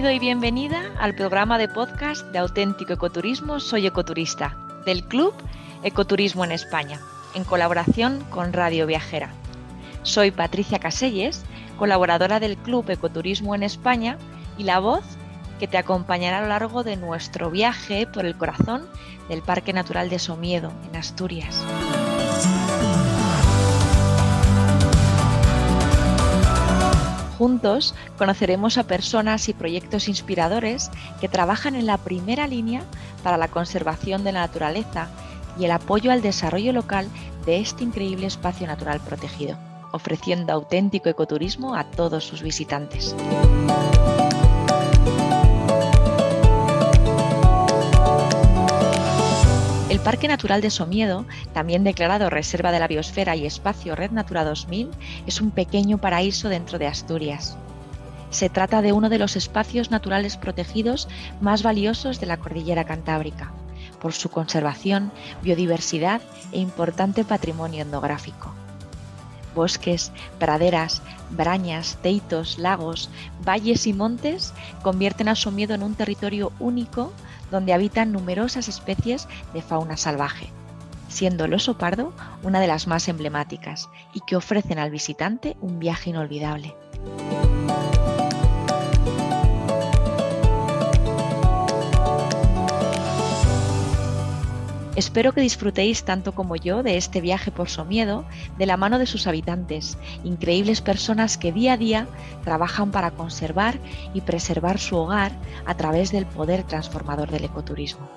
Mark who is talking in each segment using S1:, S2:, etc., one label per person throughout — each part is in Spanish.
S1: Bienvenido y bienvenida al programa de podcast de auténtico ecoturismo Soy Ecoturista, del Club Ecoturismo en España, en colaboración con Radio Viajera. Soy Patricia Caselles, colaboradora del Club Ecoturismo en España y la voz que te acompañará a lo largo de nuestro viaje por el corazón del Parque Natural de Somiedo, en Asturias. Juntos conoceremos a personas y proyectos inspiradores que trabajan en la primera línea para la conservación de la naturaleza y el apoyo al desarrollo local de este increíble espacio natural protegido, ofreciendo auténtico ecoturismo a todos sus visitantes. El Parque Natural de Somiedo, también declarado Reserva de la Biosfera y Espacio Red Natura 2000, es un pequeño paraíso dentro de Asturias. Se trata de uno de los espacios naturales protegidos más valiosos de la cordillera cantábrica, por su conservación, biodiversidad e importante patrimonio etnográfico. Bosques, praderas, brañas, teitos, lagos, valles y montes convierten a Somiedo en un territorio único donde habitan numerosas especies de fauna salvaje, siendo el oso pardo una de las más emblemáticas y que ofrecen al visitante un viaje inolvidable. Espero que disfrutéis tanto como yo de este viaje por Somiedo de la mano de sus habitantes, increíbles personas que día a día trabajan para conservar y preservar su hogar a través del poder transformador del ecoturismo.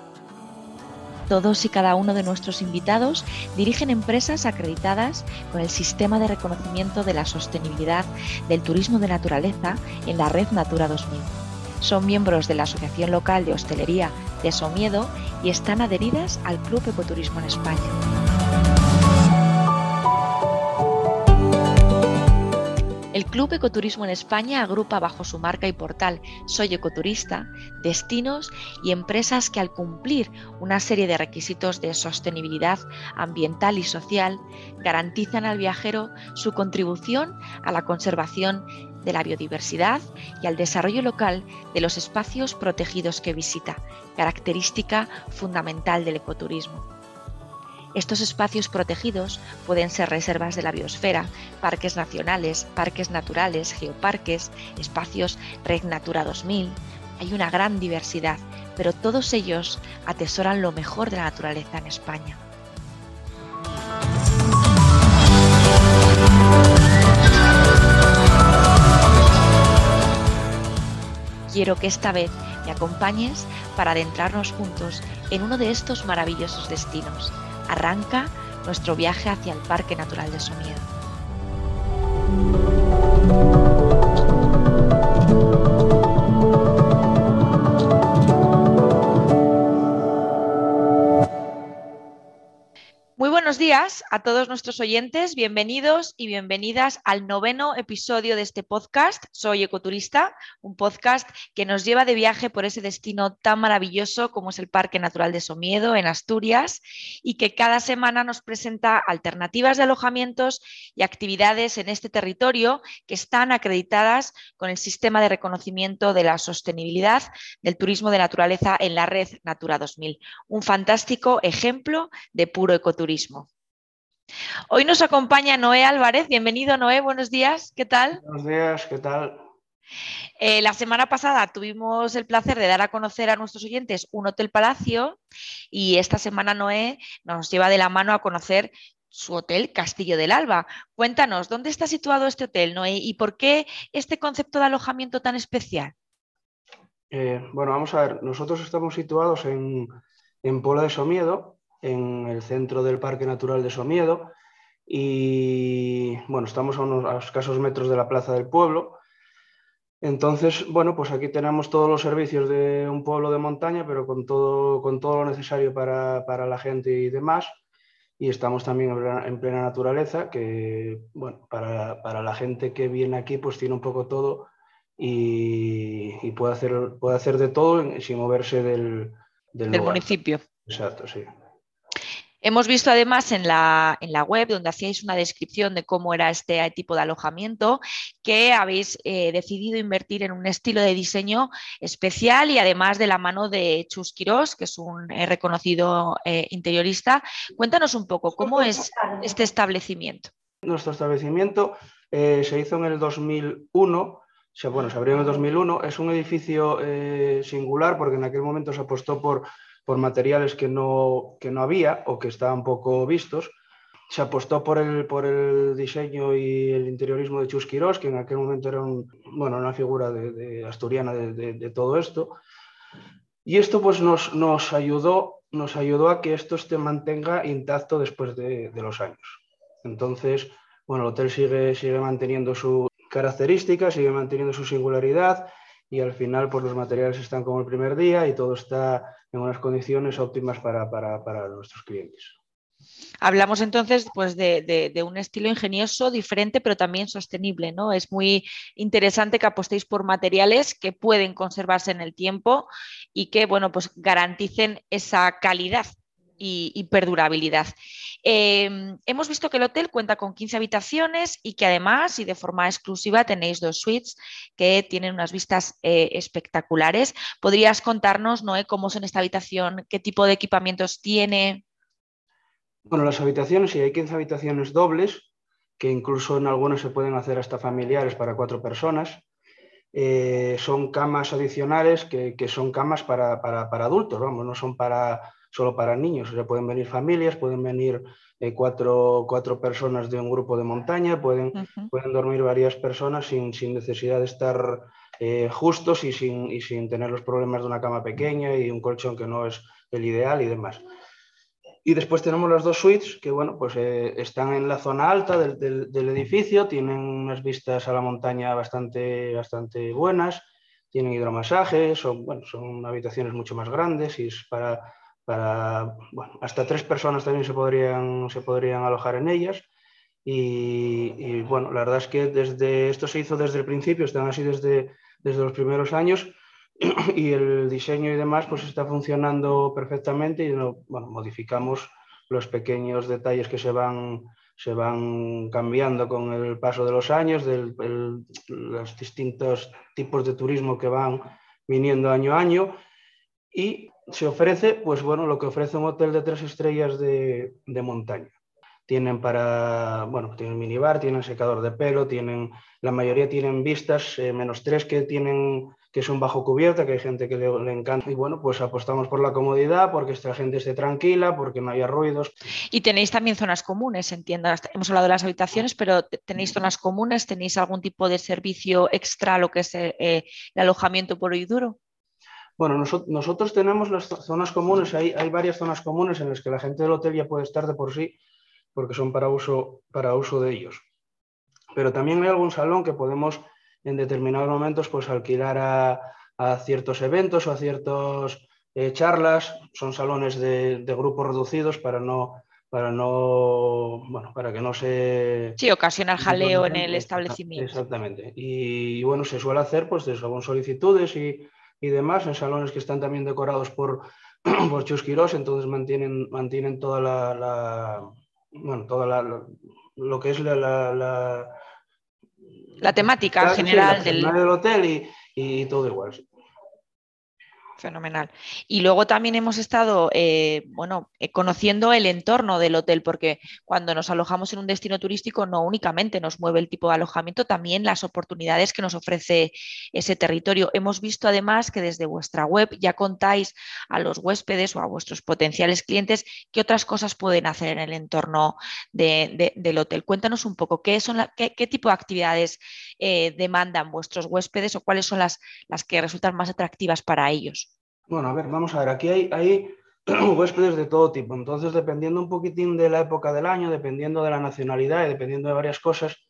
S1: Todos y cada uno de nuestros invitados dirigen empresas acreditadas con el sistema de reconocimiento de la sostenibilidad del turismo de naturaleza en la red Natura 2000 son miembros de la Asociación Local de Hostelería de Somiedo y están adheridas al Club Ecoturismo en España. El Club Ecoturismo en España agrupa bajo su marca y portal Soy Ecoturista destinos y empresas que al cumplir una serie de requisitos de sostenibilidad ambiental y social garantizan al viajero su contribución a la conservación de la biodiversidad y al desarrollo local de los espacios protegidos que visita, característica fundamental del ecoturismo. Estos espacios protegidos pueden ser reservas de la biosfera, parques nacionales, parques naturales, geoparques, espacios Red Natura 2000. Hay una gran diversidad, pero todos ellos atesoran lo mejor de la naturaleza en España. Quiero que esta vez me acompañes para adentrarnos juntos en uno de estos maravillosos destinos. Arranca nuestro viaje hacia el Parque Natural de Somiedo. Buenos días a todos nuestros oyentes, bienvenidos y bienvenidas al noveno episodio de este podcast. Soy Ecoturista, un podcast que nos lleva de viaje por ese destino tan maravilloso como es el Parque Natural de Somiedo en Asturias y que cada semana nos presenta alternativas de alojamientos y actividades en este territorio que están acreditadas con el sistema de reconocimiento de la sostenibilidad del turismo de naturaleza en la red Natura 2000. Un fantástico ejemplo de puro ecoturismo. Hoy nos acompaña Noé Álvarez. Bienvenido, Noé. Buenos días. ¿Qué tal?
S2: Buenos días. ¿Qué tal?
S1: Eh, la semana pasada tuvimos el placer de dar a conocer a nuestros oyentes un hotel palacio y esta semana Noé nos lleva de la mano a conocer su hotel Castillo del Alba. Cuéntanos, ¿dónde está situado este hotel, Noé, y por qué este concepto de alojamiento tan especial?
S2: Eh, bueno, vamos a ver, nosotros estamos situados en, en Puebla de Somiedo, en el centro del Parque Natural de Somiedo y bueno, estamos a unos escasos metros de la Plaza del Pueblo. Entonces, bueno, pues aquí tenemos todos los servicios de un pueblo de montaña, pero con todo, con todo lo necesario para, para la gente y demás. Y estamos también en plena, naturaleza, que, bueno, para, para, la gente que viene aquí, pues tiene un poco todo y, y puede, hacer, puede hacer de todo sin moverse del,
S1: del, del municipio.
S2: Exacto, sí.
S1: Hemos visto además en la, en la, web, donde hacíais una descripción de cómo era este tipo de alojamiento, que habéis eh, decidido invertir en un estilo de diseño especial y además de la mano de Chus Quirós, que es un eh, reconocido eh, interiorista. Cuéntanos un poco, ¿cómo es este establecimiento?
S2: Nuestro establecimiento se hizo en el 2001 bueno, se abrió en el 2001. Es un edificio singular porque en aquel momento se apostó por por materiales que no, que no había o que estaban poco vistos. Se apostó por el, por el diseño y el interiorismo de Chus Quirós, que en aquel momento era bueno, una figura de, asturiana de, todo esto. Y esto pues, nos, nos, ayudó, nos ayudó a que esto se mantenga intacto después de, los años. Entonces, bueno, el hotel sigue, sigue manteniendo su característica, sigue manteniendo su singularidad y al final pues los materiales están como el primer día y todo está en unas condiciones óptimas para, nuestros clientes.
S1: Hablamos entonces pues, de, un estilo ingenioso, diferente, pero también sostenible. ¿no? Es muy interesante que apostéis por materiales que pueden conservarse en el tiempo y que bueno, pues, garanticen esa calidad y, perdurabilidad. Em, hemos visto que el hotel cuenta con 15 habitaciones y que además y de forma exclusiva tenéis dos suites que tienen unas vistas eh, espectaculares. ¿Podrías contarnos, Noé, cómo son esta habitación, qué tipo de equipamientos tiene?
S2: Bueno, las habitaciones, sí, hay 15 habitaciones dobles, que incluso en algunas se pueden hacer hasta familiares para cuatro personas. Eh, son camas adicionales que, son camas para, para, adultos, vamos, no son para, solo para niños. O sea, pueden venir familias, pueden venir eh, cuatro, cuatro, personas de un grupo de montaña, pueden, pueden dormir varias personas sin, sin necesidad de estar eh, justos y sin, y sin tener los problemas de una cama pequeña y un colchón que no es el ideal y demás. Y después tenemos las dos suites que bueno, pues, eh, están en la zona alta del, del, del, edificio, tienen unas vistas a la montaña bastante, bastante buenas, tienen hidromasajes, son, bueno, son habitaciones mucho más grandes y es para, para, bueno, hasta tres personas también se podrían, se podrían alojar en ellas. Y, bueno, la verdad es que desde, esto se hizo desde el principio, están así desde, desde los primeros años y el diseño y demás pues está funcionando perfectamente y bueno, modificamos los pequeños detalles que se van, se van cambiando con el paso de los años, de los distintos tipos de turismo que van viniendo año a año y se ofrece, pues bueno, lo que ofrece un hotel de tres estrellas de, montaña. Tienen para, bueno, tienen minibar, tienen secador de pelo, tienen, la mayoría tienen vistas, eh, menos tres que tienen que son bajo cubierta, que hay gente que le, encanta. Y bueno, pues apostamos por la comodidad, porque esta gente esté tranquila, porque no haya ruidos.
S1: Y tenéis también zonas comunes, entiendo. Hemos hablado de las habitaciones, pero tenéis zonas comunes, tenéis algún tipo de servicio extra, lo que es eh, el alojamiento puro y duro.
S2: Bueno, nosotros tenemos las zonas comunes, hay, hay varias zonas comunes en las que la gente del hotel ya puede estar de por sí, porque son para uso, para uso de ellos. Pero también hay algún salón que podemos en determinados momentos pues, alquilar a, ciertos eventos o a ciertas eh, charlas. Son salones de, grupos reducidos para no, para no, bueno, para que no se...
S1: Sí, ocasiona jaleo en el establecimiento.
S2: Exactamente. Y, bueno, se suele hacer pues de según solicitudes y, y demás, en salones que están también decorados por, por Chusquiros, entonces mantienen, mantienen toda la, bueno, toda la, lo que es la, la,
S1: la temática general
S2: del... del... hotel y, y todo igual.
S1: Fenomenal. Y luego también hemos estado, eh, bueno, eh, conociendo el entorno del hotel, porque cuando nos alojamos en un destino turístico no únicamente nos mueve el tipo de alojamiento, también las oportunidades que nos ofrece ese territorio. Hemos visto además que desde vuestra web ya contáis a los huéspedes o a vuestros potenciales clientes qué otras cosas pueden hacer en el entorno del hotel. Cuéntanos un poco qué, son qué, tipo de actividades eh, demandan vuestros huéspedes o cuáles son las, las que resultan más atractivas para ellos.
S2: Bueno, a ver, vamos a ver, aquí hay, huéspedes de todo tipo, entonces dependiendo un poquitín de la época del año, dependiendo de la nacionalidad y dependiendo de varias cosas,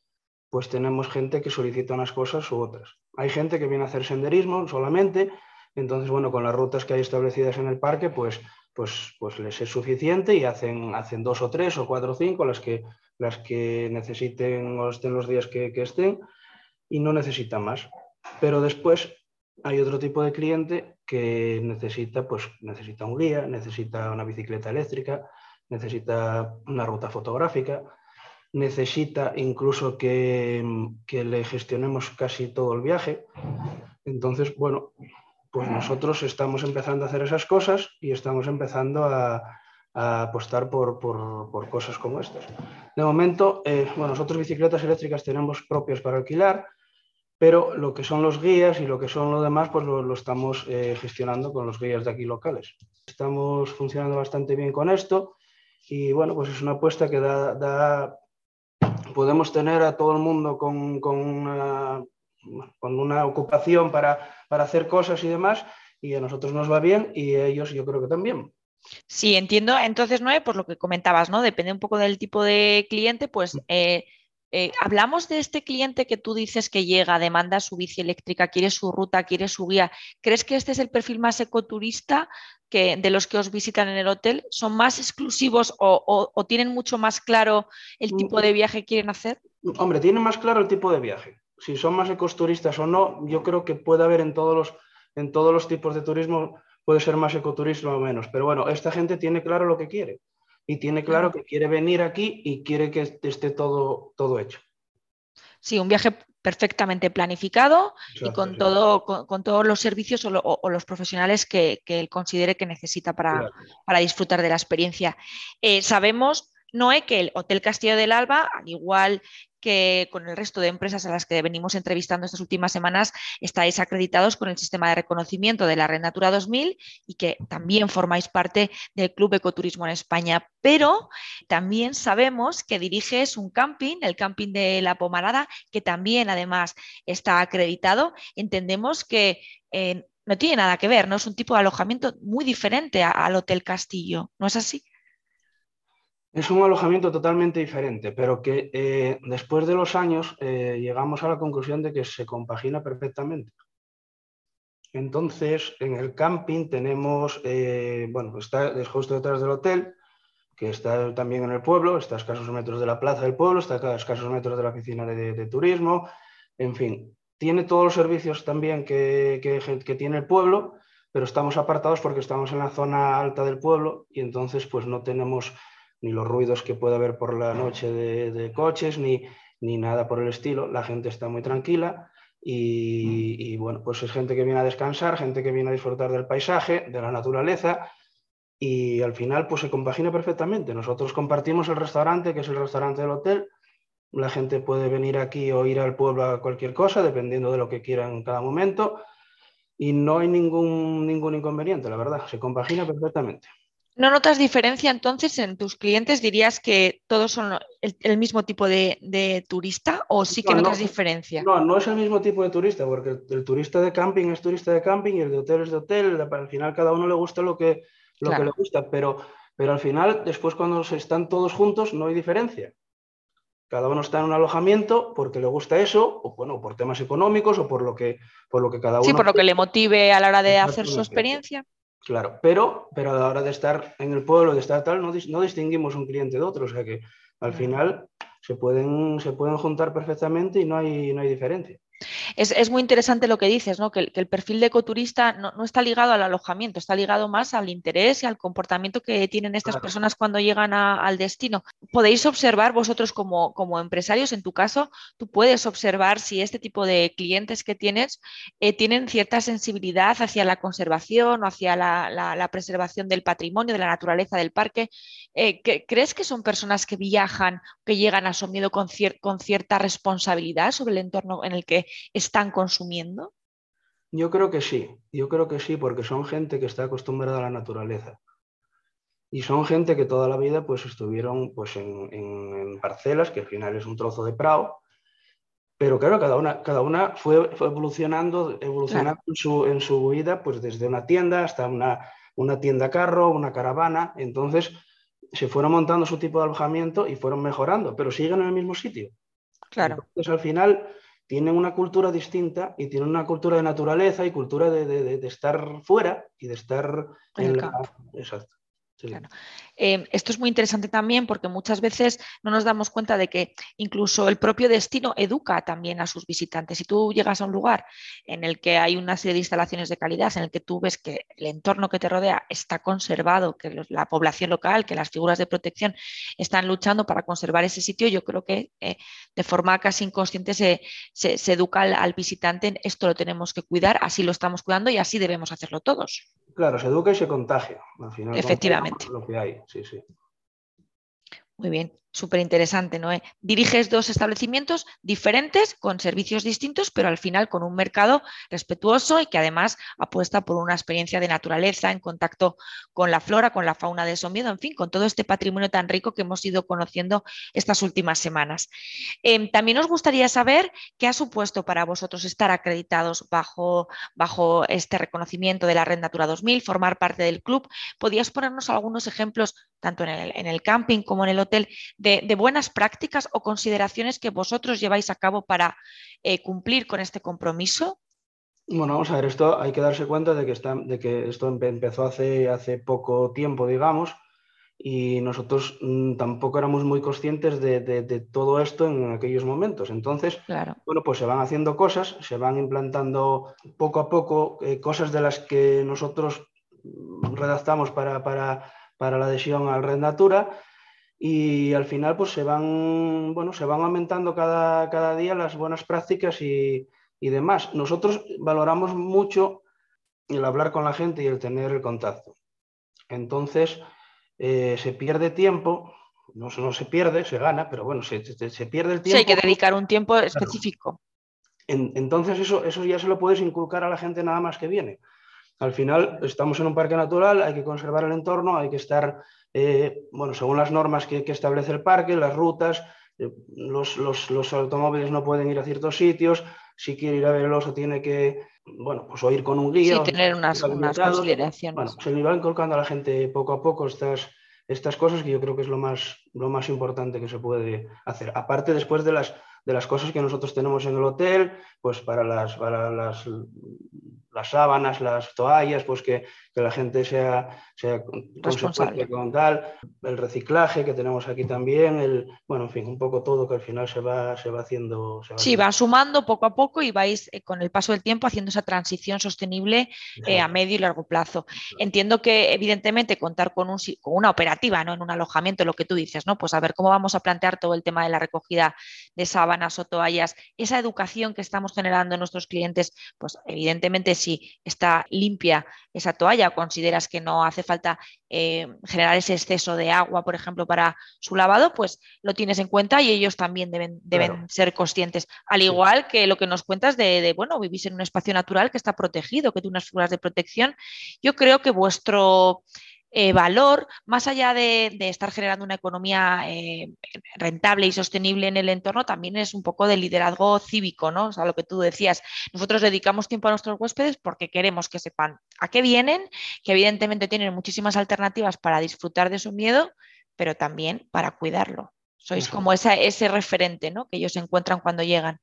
S2: pues tenemos gente que solicita unas cosas u otras. Hay gente que viene a hacer senderismo solamente, entonces, bueno, con las rutas que hay establecidas en el parque, pues, pues, pues les es suficiente y hacen, hacen dos o tres o cuatro o cinco las que, las que necesiten o estén los días que, que estén y no necesitan más. Pero después hay otro tipo de cliente que necesita, pues, necesita un guía, necesita una bicicleta eléctrica, necesita una ruta fotográfica, necesita incluso que, le gestionemos casi todo el viaje. Entonces, bueno, pues nosotros estamos empezando a hacer esas cosas y estamos empezando a, apostar por, cosas como estas. De momento, eh, bueno, nosotros bicicletas eléctricas tenemos propias para alquilar, pero lo que son los guías y lo que son lo demás, pues lo, estamos eh, gestionando con los guías de aquí locales. Estamos funcionando bastante bien con esto y bueno, pues es una apuesta que da, podemos tener a todo el mundo con, con, una, con una, ocupación para, para hacer cosas y demás y a nosotros nos va bien y a ellos yo creo que también.
S1: Sí, entiendo. Entonces, Noé, por lo que comentabas, ¿no? Depende un poco del tipo de cliente, pues eh, eh, hablamos de este cliente que tú dices que llega, demanda su bici eléctrica, quiere su ruta, quiere su guía. ¿Crees que este es el perfil más ecoturista que de los que os visitan en el hotel? ¿Son más exclusivos o, tienen mucho más claro el mm, tipo de viaje que quieren hacer?
S2: Hombre, tienen más claro el tipo de viaje. Si son más ecoturistas o no, yo creo que puede haber en todos los, en todos los tipos de turismo, puede ser más ecoturismo o menos. Pero bueno, esta gente tiene claro lo que quiere y tiene claro que quiere venir aquí y quiere que esté todo, todo hecho.
S1: Sí, un viaje perfectamente planificado y con, todo, con, todos los servicios o, los profesionales que, él considere que necesita para, para disfrutar de la experiencia. Eh, sabemos, Noé, que el Hotel Castillo del Alba, al igual que con el resto de empresas a las que venimos entrevistando estas últimas semanas estáis acreditados con el sistema de reconocimiento de la Red Natura 2000 y que también formáis parte del Club Ecoturismo en España. Pero también sabemos que diriges un camping, el camping de La Pomarada, que también además está acreditado. Entendemos que eh, no tiene nada que ver, ¿no? Es un tipo de alojamiento muy diferente al Hotel Castillo, ¿no es así?
S2: Es un alojamiento totalmente diferente, pero que eh, después de los años eh, llegamos a la conclusión de que se compagina perfectamente. Entonces, en el camping tenemos, eh, bueno, está justo detrás del hotel, que está también en el pueblo, está a escasos metros de la plaza del pueblo, está a escasos metros de la oficina de, turismo, en fin, tiene todos los servicios también que, que, tiene el pueblo, pero estamos apartados porque estamos en la zona alta del pueblo y entonces pues no tenemos ni los ruidos que puede haber por la noche de, coches, ni, ni, nada por el estilo. La gente está muy tranquila y, bueno, pues es gente que viene a descansar, gente que viene a disfrutar del paisaje, de la naturaleza y al final pues se compagina perfectamente. Nosotros compartimos el restaurante, que es el restaurante del hotel. La gente puede venir aquí o ir al pueblo a cualquier cosa, dependiendo de lo que quiera en cada momento. Y no hay ningún, ningún inconveniente, la verdad, se compagina perfectamente.
S1: ¿No notas diferencia entonces en tus clientes? ¿Dirías que todos son el, mismo tipo de, turista o sí que notas diferencia?
S2: No, no es el mismo tipo de turista, porque el, turista de camping es turista de camping y el de hotel es de hotel. Al final cada uno le gusta lo que, lo que le gusta, pero, pero al final después cuando se están todos juntos no hay diferencia. Cada uno está en un alojamiento porque le gusta eso, o bueno, por temas económicos o por lo que, por lo que cada uno...
S1: Sí, por lo que le motive a la hora de hacer su experiencia.
S2: Claro, pero, pero a la hora de estar en el pueblo, de estar tal, no, no distinguimos un cliente de otro, o sea que al final se pueden, se pueden juntar perfectamente y no hay, no hay diferencia.
S1: Es, muy interesante lo que dices, ¿no? que, el, perfil de ecoturista no, está ligado al alojamiento, está ligado más al interés y al comportamiento que tienen estas personas cuando llegan al destino. Podéis observar vosotros como, como, empresarios, en tu caso, tú puedes observar si este tipo de clientes que tienes eh, tienen cierta sensibilidad hacia la conservación o hacia la, preservación del patrimonio, de la naturaleza del parque. Eh, ¿Crees que son personas que viajan, que llegan a su miedo con, con cierta responsabilidad sobre el entorno en el que están consumiendo?
S2: Yo creo que sí, yo creo que sí, porque son gente que está acostumbrada a la naturaleza. Y son gente que toda la vida pues, estuvieron pues, en, parcelas, que al final es un trozo de prado, pero claro, cada una, cada una fue, evolucionando, evolucionando en, su, en su vida, pues desde una tienda hasta una, una tienda carro, una caravana. Entonces se fueron montando su tipo de alojamiento y fueron mejorando, pero siguen en el mismo sitio.
S1: Claro.
S2: Entonces al final tienen una cultura distinta y tienen una cultura de naturaleza y cultura de, estar fuera y de estar en, la... Exacto.
S1: Em, esto es muy interesante también porque muchas veces no nos damos cuenta de que incluso el propio destino educa también a sus visitantes. Si tú llegas a un lugar en el que hay una serie de instalaciones de calidad, en el que tú ves que el entorno que te rodea está conservado, que la población local, que las figuras de protección están luchando para conservar ese sitio, yo creo que eh, de forma casi inconsciente se, educa al, visitante en esto lo tenemos que cuidar, así lo estamos cuidando y así debemos hacerlo todos.
S2: Claro, se educa y se contagia. Al final,
S1: Efectivamente.
S2: Lo que hay, sí, sí.
S1: Muy bien. Súper interesante, ¿no? Diriges dos establecimientos diferentes, con servicios distintos, pero al final con un mercado respetuoso y que además apuesta por una experiencia de naturaleza en contacto con la flora, con la fauna de Somiedo, en fin, con todo este patrimonio tan rico que hemos ido conociendo estas últimas semanas. Em, también nos gustaría saber qué ha supuesto para vosotros estar acreditados bajo, bajo este reconocimiento de la Red Natura 2000, formar parte del club. ¿Podrías ponernos algunos ejemplos, tanto en el, en el camping como en el hotel, de, buenas prácticas o consideraciones que vosotros lleváis a cabo para eh, cumplir con este compromiso?
S2: Bueno, vamos a ver, esto hay que darse cuenta de que, está, de que esto empezó hace, hace poco tiempo, digamos, y nosotros mm, tampoco éramos muy conscientes de, todo esto en aquellos momentos. Entonces, bueno, pues se van haciendo cosas, se van implantando poco a poco eh, cosas de las que nosotros redactamos para, para, para la adhesión al Red Natura y al final pues se van, bueno, se van aumentando cada, cada día las buenas prácticas y, y, demás. Nosotros valoramos mucho el hablar con la gente y el tener el contacto. Entonces, eh, se pierde tiempo, no, no, se pierde, se gana, pero bueno, se, se, pierde el tiempo.
S1: Sí, hay que dedicar un tiempo específico.
S2: entonces, eso, eso ya se lo puedes inculcar a la gente nada más que viene. Al final, estamos en un parque natural, hay que conservar el entorno, hay que estar eh, bueno, según las normas que, establece el parque, las rutas, eh, los, automóviles no pueden ir a ciertos sitios, si quiere ir a ver el oso tiene que, bueno, pues o ir con un guía.
S1: Sí, tener unas, consideraciones.
S2: Bueno, se le va inculcando a la gente poco a poco estas, estas cosas que yo creo que es lo más, lo más importante que se puede hacer. Aparte, después de las, de las cosas que nosotros tenemos en el hotel, pues para las, para las las sábanas, las toallas, pues que, la gente sea, sea
S1: responsable
S2: con tal, el reciclaje que tenemos aquí también, el, bueno, en fin, un poco todo que al final se va, se va haciendo.
S1: sí, va sumando poco a poco y vais eh, con el paso del tiempo haciendo esa transición sostenible eh, a medio y largo plazo. Entiendo que evidentemente contar con, un, con una operativa, ¿no? En un alojamiento, lo que tú dices, ¿no? Pues a ver cómo vamos a plantear todo el tema de la recogida de sábanas o toallas, esa educación que estamos generando en nuestros clientes, pues evidentemente si está limpia esa toalla o consideras que no hace falta eh, generar ese exceso de agua, por ejemplo, para su lavado, pues lo tienes en cuenta y ellos también deben, deben ser conscientes. Al igual que lo que nos cuentas de, de, bueno, vivís en un espacio natural que está protegido, que tiene unas figuras de protección. Yo creo que vuestro eh, valor, más allá de, estar generando una economía eh, rentable y sostenible en el entorno, también es un poco de liderazgo cívico, ¿no? O sea, lo que tú decías, nosotros dedicamos tiempo a nuestros huéspedes porque queremos que sepan a qué vienen, que evidentemente tienen muchísimas alternativas para disfrutar de su miedo, pero también para cuidarlo. Sois como ese referente, ¿no? Que ellos encuentran cuando llegan.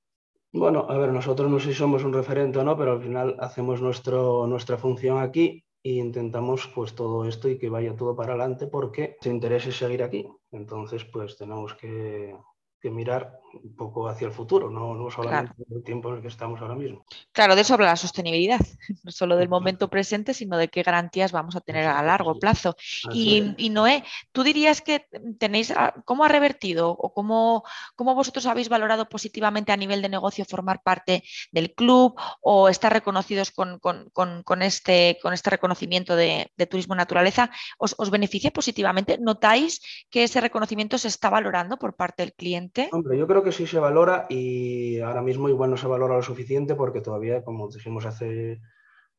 S2: Bueno, a ver, nosotros no sé si somos un referente o no, pero al final hacemos nuestro, nuestra función aquí y intentamos pues todo esto y que vaya todo para adelante porque se interese seguir aquí. Entonces pues tenemos que, que mirar un poco hacia el futuro, no, no solamente el tiempo en el que estamos ahora mismo.
S1: Claro, de eso habla la sostenibilidad, no solo del momento presente, sino de qué garantías vamos a tener a largo plazo. Y, Noé, tú dirías que tenéis, ah, ¿cómo ha revertido o cómo, cómo, vosotros habéis valorado positivamente a nivel de negocio formar parte del club o estar reconocidos con, con, con, este, con este reconocimiento de, de turismo naturaleza? ¿Os, ¿Os beneficia positivamente? ¿Notáis que ese reconocimiento se está valorando por parte del cliente?
S2: Hombre, yo creo que sí se valora y ahora mismo igual no se valora lo suficiente porque todavía, como dijimos hace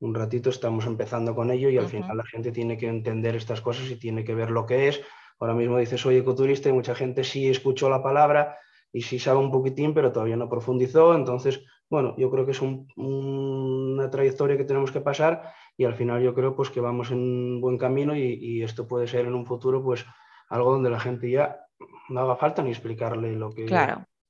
S2: un ratito, estamos empezando con ello y al final la gente tiene que entender estas cosas y tiene que ver lo que es. Ahora mismo dices soy ecoturista y mucha gente sí escuchó la palabra y sí sabe un poquitín, pero todavía no profundizó. Entonces, bueno, yo creo que es una trayectoria que tenemos que pasar y al final yo creo pues que vamos en buen camino y, y esto puede ser en un futuro pues algo donde la gente ya no haga falta ni explicarle lo que,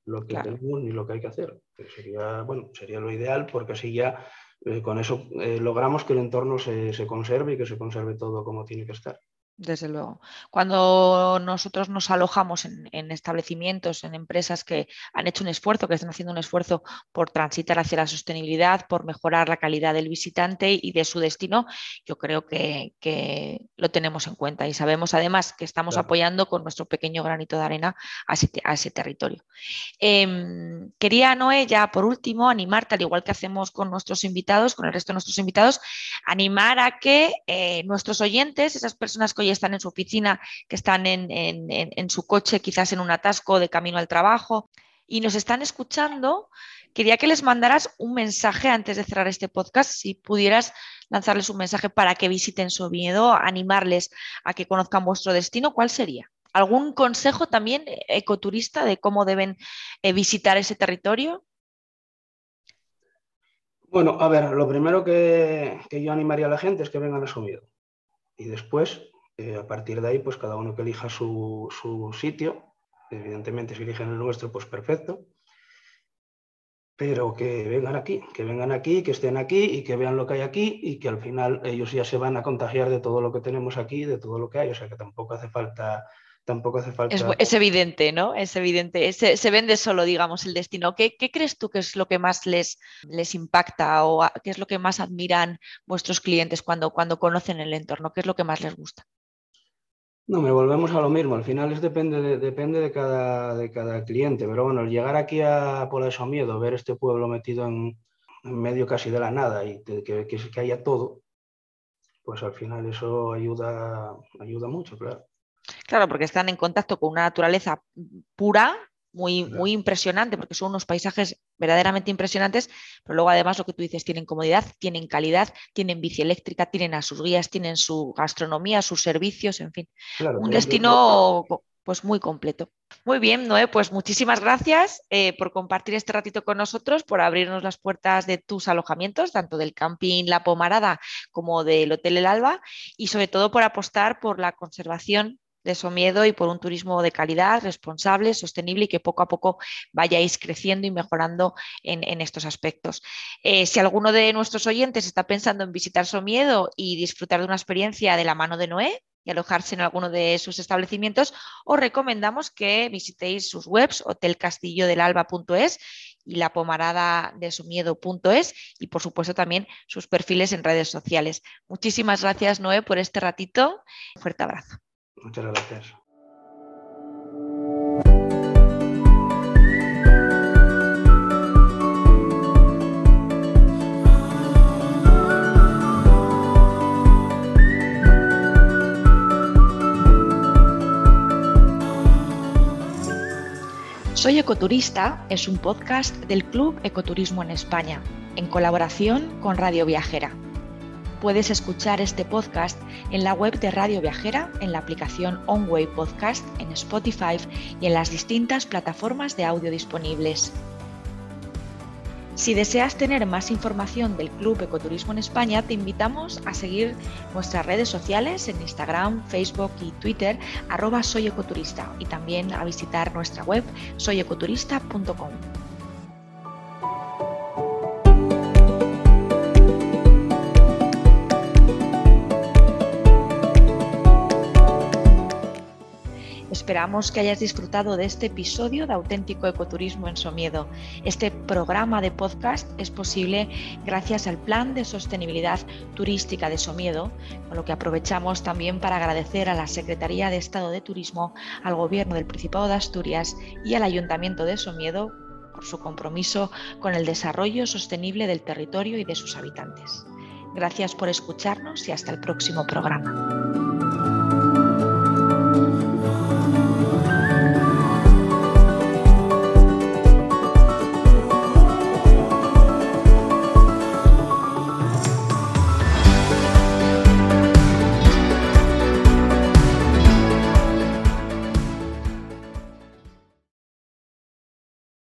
S2: lo que tenemos ni lo que hay que hacer. sería, bueno, sería lo ideal porque así ya eh, con eso eh, logramos que el entorno se, se, conserve y que se conserve todo como tiene que estar.
S1: Desde luego. Cuando nosotros nos alojamos en, establecimientos, en empresas que han hecho un esfuerzo, que están haciendo un esfuerzo por transitar hacia la sostenibilidad, por mejorar la calidad del visitante y de su destino, yo creo que, lo tenemos en cuenta y sabemos además que estamos apoyando con nuestro pequeño granito de arena a ese, territorio. Em, quería, Noé, ya por último, animarte, al igual que hacemos con nuestros invitados, con el resto de nuestros invitados, animar a que eh, nuestros oyentes, esas personas que hoy están en su oficina, que están en, su coche, quizás en un atasco de camino al trabajo, y nos están escuchando, quería que les mandaras un mensaje antes de cerrar este podcast, si pudieras lanzarles un mensaje para que visiten su miedo, animarles a que conozcan vuestro destino, ¿cuál sería? ¿Algún consejo también ecoturista de cómo deben eh, visitar ese territorio?
S2: Bueno, a ver, lo primero que, yo animaría a la gente es que vengan a su miedo. Y después eh, a partir de ahí, pues cada uno que elija su, sitio, evidentemente si eligen el nuestro, pues perfecto, pero que vengan aquí, que vengan aquí, que estén aquí y que vean lo que hay aquí y que al final ellos ya se van a contagiar de todo lo que tenemos aquí, de todo lo que hay, o sea que tampoco hace falta tampoco hace falta.
S1: Es, evidente, ¿no? Es evidente. Se, vende solo, digamos, el destino. ¿Qué, crees tú que es lo que más les, les impacta o qué es lo que más admiran vuestros clientes cuando, cuando conocen el entorno? ¿Qué es lo que más les gusta?
S2: No, me volvemos a lo mismo. Al final es depende de, depende de cada, de cada cliente. Pero bueno, llegar aquí a Pola de Somiedo, ver este pueblo metido en, medio casi de la nada y que, que, que, haya todo, pues al final eso ayuda, ayuda mucho, claro.
S1: Claro, porque están en contacto con una naturaleza pura, muy, muy impresionante, porque son unos paisajes verdaderamente impresionantes, pero luego además lo que tú dices, tienen comodidad, tienen calidad, tienen bici eléctrica, tienen a sus guías, tienen su gastronomía, sus servicios, en fin. un destino pues muy completo. Muy bien, Noé, pues muchísimas gracias eh, por compartir este ratito con nosotros, por abrirnos las puertas de tus alojamientos, tanto del camping La Pomarada como del Hotel El Alba, y sobre todo por apostar por la conservación de Somiedo y por un turismo de calidad, responsable, sostenible y que poco a poco vayáis creciendo y mejorando en, estos aspectos. Eh, si alguno de nuestros oyentes está pensando en visitar Somiedo y disfrutar de una experiencia de la mano de Noé, y alojarse en alguno de sus establecimientos, os recomendamos que visitéis sus webs hotelcastillodelalba.es y la pomarada de somiedo.es y por supuesto también sus perfiles en redes sociales. Muchísimas gracias Noé por este ratito. Un fuerte abrazo.
S2: Muchas gracias.
S1: Soy Ecoturista es un podcast del Club Ecoturismo en España, en colaboración con Radio Viajera. Puedes escuchar este podcast en la web de Radio Viajera, en la aplicación OnWay Podcast, en Spotify y en las distintas plataformas de audio disponibles. Si deseas tener más información del Club Ecoturismo en España, te invitamos a seguir nuestras redes sociales en Instagram, Facebook y Twitter, arroba soyecoturista y también a visitar nuestra web soyecoturista.com. Esperamos que hayas disfrutado de este episodio de Auténtico Ecoturismo en Somiedo. Este programa de podcast es posible gracias al Plan de Sostenibilidad Turística de Somiedo, con lo que aprovechamos también para agradecer a la Secretaría de Estado de Turismo, al Gobierno del Principado de Asturias y al Ayuntamiento de Somiedo por su compromiso con el desarrollo sostenible del territorio y de sus habitantes. Gracias por escucharnos y hasta el próximo programa.